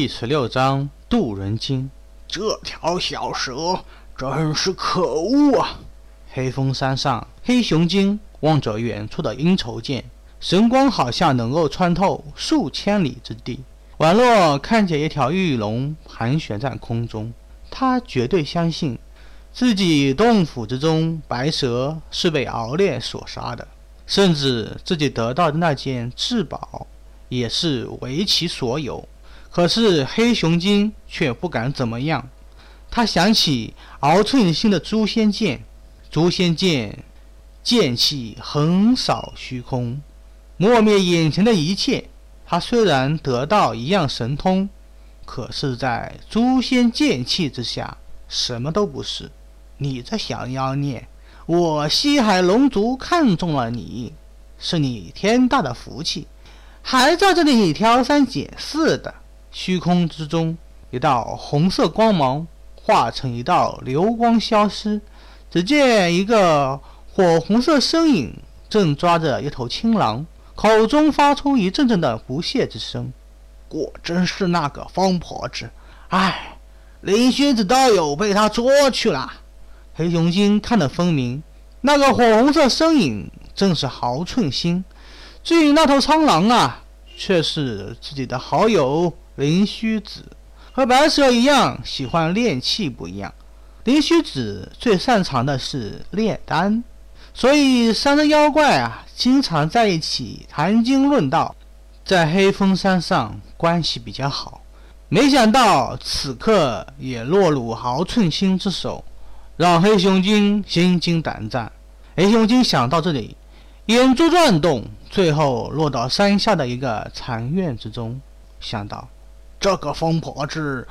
第十六章渡人经。这条小蛇真是可恶啊！黑风山上，黑熊精望着远处的鹰愁涧，神光好像能够穿透数千里之地。宛若看见一条玉龙盘旋在空中，他绝对相信自己洞府之中白蛇是被敖烈所杀的，甚至自己得到的那件至宝也是为其所有。可是黑熊精却不敢怎么样。他想起敖寸心的诛仙剑，诛仙剑剑气横扫虚空，磨灭眼前的一切。他虽然得到一样神通，可是，在诛仙剑气之下，什么都不是。你这小妖孽，我西海龙族看中了你，是你天大的福气，还在这里挑三拣四的。虚空之中，一道红色光芒化成一道流光消失。只见一个火红色身影正抓着一头青狼，口中发出一阵阵的不屑之声。果真是那个疯婆子！唉，林虚子道友被他捉去了。黑熊精看得分明，那个火红色身影正是豪寸心。至于那头苍狼啊，却是自己的好友。灵虚子和白蛇一样，喜欢炼气不一样。灵虚子最擅长的是炼丹，所以三只妖怪啊，经常在一起谈经论道，在黑风山上关系比较好。没想到此刻也落入豪寸心之手，让黑熊精心惊胆战。黑熊精想到这里，眼珠转动，最后落到山下的一个禅院之中，想到。这个疯婆子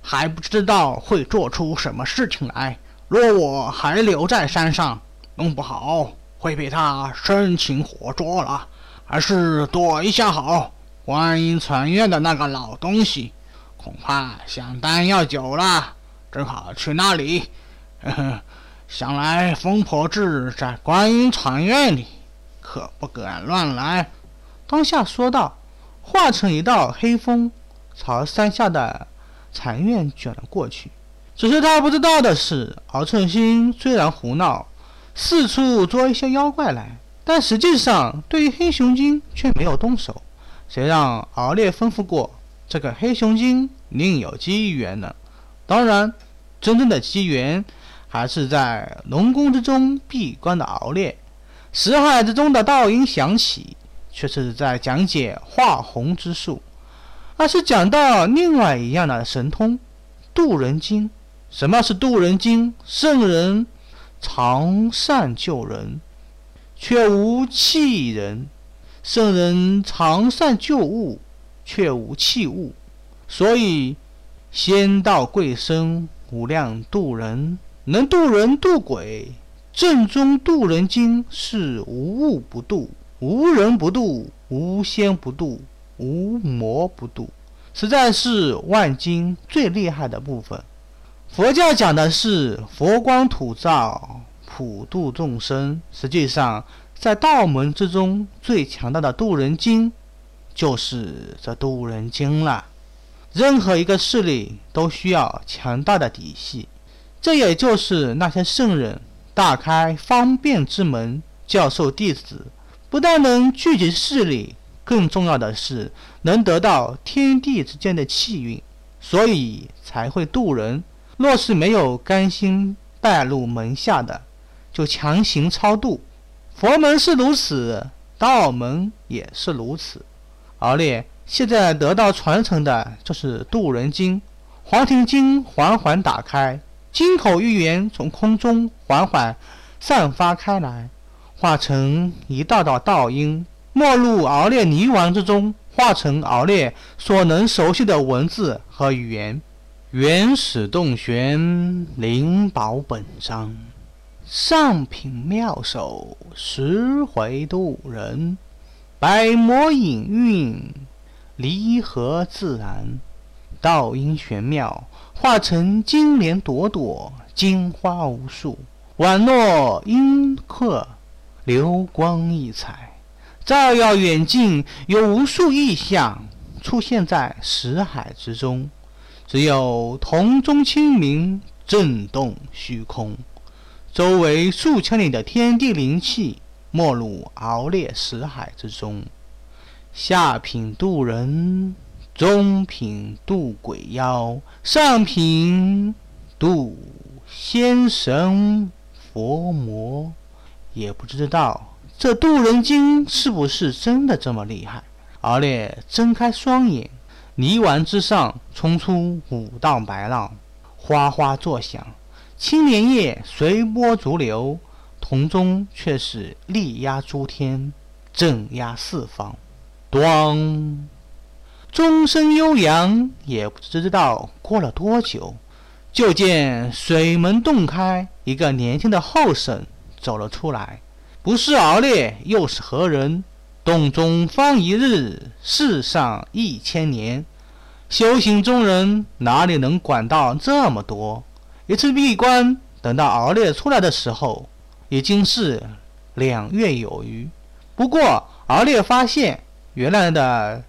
还不知道会做出什么事情来。若我还留在山上，弄不好会被他生擒活捉了。还是躲一下好。观音传院的那个老东西，恐怕想丹药久了，正好去那里。呵呵，想来疯婆子在观音传院里，可不敢乱来。当下说道，化成一道黑风。朝山下的禅院卷了过去。只是他不知道的是，敖寸心虽然胡闹，四处捉一些妖怪来，但实际上对于黑熊精却没有动手。谁让敖烈吩咐过，这个黑熊精另有机缘呢？当然，真正的机缘还是在龙宫之中闭关的敖烈。识海之中的道音响起，却是在讲解化红之术。而是讲到另外一样的神通，渡人经。什么是渡人经？圣人常善救人，却无弃人；圣人常善救物，却无弃物。所以仙道贵生，无量渡人，能渡人渡鬼。正宗渡人经是无物不渡，无人不渡，无仙不渡。无魔不渡，实在是万经最厉害的部分。佛教讲的是佛光普照，普度众生。实际上，在道门之中最强大的渡人经，就是这渡人经了。任何一个势力都需要强大的底细，这也就是那些圣人大开方便之门，教授弟子，不但能聚集势力。更重要的是，能得到天地之间的气运，所以才会渡人。若是没有甘心拜入门下的，就强行超度。佛门是如此，道门也是如此。而列现在得到传承的就是渡人经。黄庭经缓缓打开，金口玉言从空中缓缓散发开来，化成一道道道音。没入熬烈泥丸之中，化成熬烈所能熟悉的文字和语言。原始洞玄灵宝本章，上品妙手十回渡人，百魔隐韵离合自然，道音玄妙，化成金莲朵朵，金花无数，宛若阴刻流光溢彩。照耀远近，有无数异象，出现在识海之中，只有铜钟清明，震动虚空，周围数千里的天地灵气没入熬烈识海之中。下品渡人，中品渡鬼妖，上品渡仙神佛魔。也不知道这渡人经是不是真的这么厉害。敖烈睁开双眼，泥丸之上冲出五道白浪，哗哗作响，青莲叶随波逐流，铜钟却是力压诸天，镇压四方。咣，钟声悠扬，也不知道过了多久，就见水门洞开，一个年轻的后生走了出来，不是敖烈，又是何人？洞中方一日，世上一千年。修行中人哪里能管到这么多？一次闭关，等到敖烈出来的时候，已经是两月有余。不过敖烈发现，原来的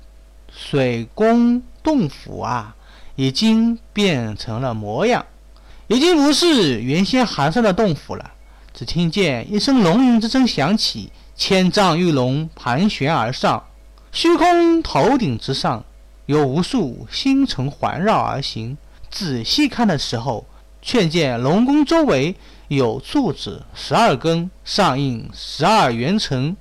水宫洞府啊，已经变成了模样，已经不是原先寒山的洞府了。只听见一声龙吟之声响起。千丈玉龙盘旋而上，虚空头顶之上有无数星辰环绕而行。仔细看的时候，却见龙宫周围有柱子十二根，上印十二元辰，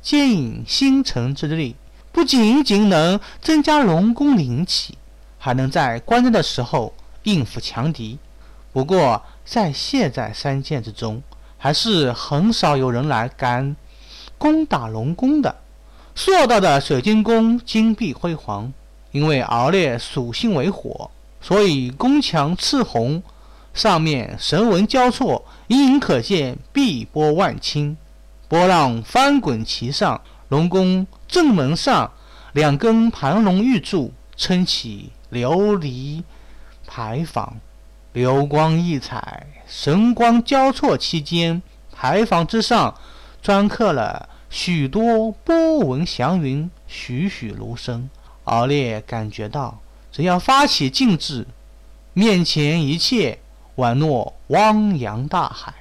接引星辰之力，不仅仅能增加龙宫灵气，还能在关键的时候应付强敌。不过，在现在三剑之中，还是很少有人来敢。攻打龙宫的，硕大的水晶宫金碧辉煌，因为敖烈属性为火，所以宫墙赤红，上面神纹交错，隐隐可见碧波万顷，波浪翻滚其上。龙宫正门上两根盘龙玉柱撑起琉璃牌坊，流光溢彩，神光交错期间，牌坊之上。镌刻了许多波纹祥云，栩栩如生。敖烈感觉到，只要发起静志，面前一切宛若汪洋大海。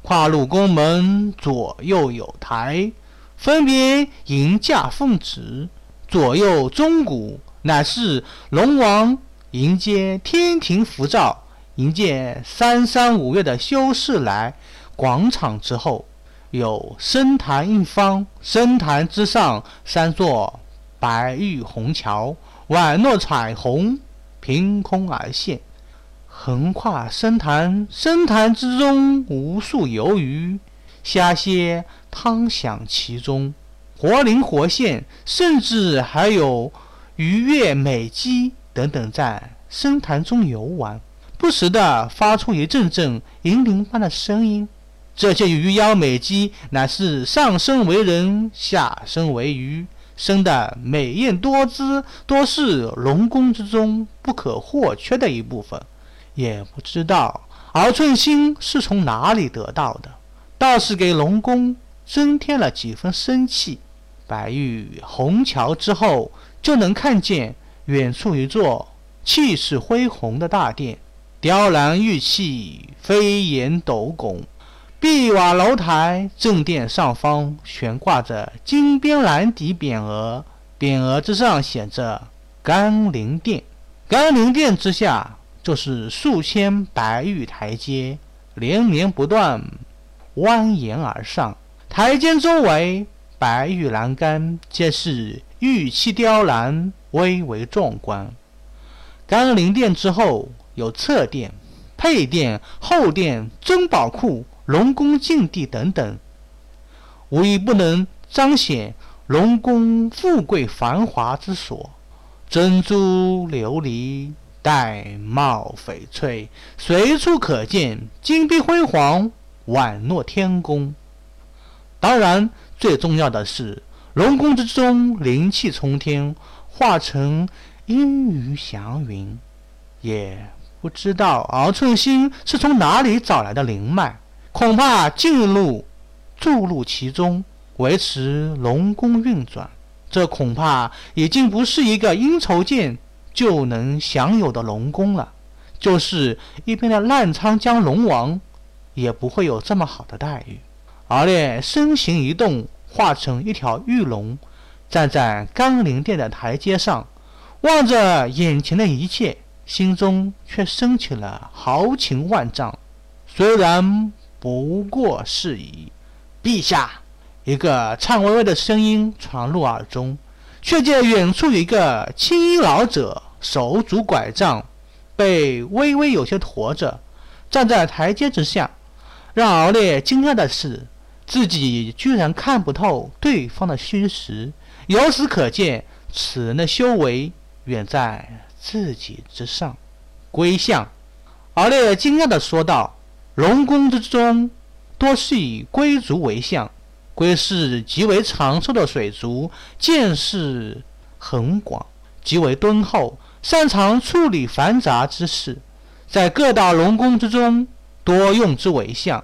跨入宫门，左右有台，分别迎驾奉旨。左右钟鼓，乃是龙王迎接天庭福照，迎接三山五岳的修士来广场之后。有深潭一方，深潭之上三座白玉虹桥，宛若彩虹凭空而现，横跨深潭。深潭之中无数游鱼，虾蟹汤享其中，活灵活现，甚至还有鱼跃美姬等等在深潭中游玩，不时的发出一阵阵银铃般的声音。这些鱼妖美姬乃是上身为人，下身为鱼，生的美艳多姿，多是龙宫之中不可或缺的一部分。也不知道敖寸心是从哪里得到的，倒是给龙宫增添了几分生气。白玉虹桥之后，就能看见远处一座气势恢宏的大殿，雕栏玉砌，飞檐斗拱。碧瓦楼台，正殿上方悬挂着金边蓝底匾额，匾额之上写着“甘霖殿”。甘霖殿之下就是数千白玉台阶，连绵不断，蜿蜒而上。台阶周围白玉栏杆，皆是玉砌雕栏，巍巍壮观。甘霖殿之后有侧殿、配殿、后殿、珍宝库。龙宫禁地等等，无一不能彰显龙宫富贵繁华之所。珍珠琉璃、玳瑁翡翠，随处可见，金碧辉煌，宛若天宫。当然，最重要的是，龙宫之中灵气冲天，化成阴雨祥云。也不知道敖寸心是从哪里找来的灵脉。恐怕进入、注入其中，维持龙宫运转。这恐怕已经不是一个应酬见就能享有的龙宫了。就是一边的澜沧江龙王，也不会有这么好的待遇。敖烈身形一动，化成一条玉龙，站在甘霖殿的台阶上，望着眼前的一切，心中却升起了豪情万丈。虽然不过是以，陛下。一个颤巍巍的声音传入耳中，却见远处一个青衣老者手拄拐杖，背微微有些驼着，站在台阶之下。让敖烈惊讶的是，自己居然看不透对方的虚实。由此可见，此人的修为远在自己之上。龟相，敖烈惊讶地说道：“龙宫之中，多是以龟族为相。”龟是极为长寿的水族，见识很广，极为敦厚，擅长处理繁杂之事，在各大龙宫之中多用之为相。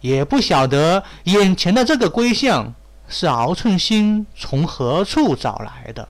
也不晓得眼前的这个龟相是敖寸心从何处找来的。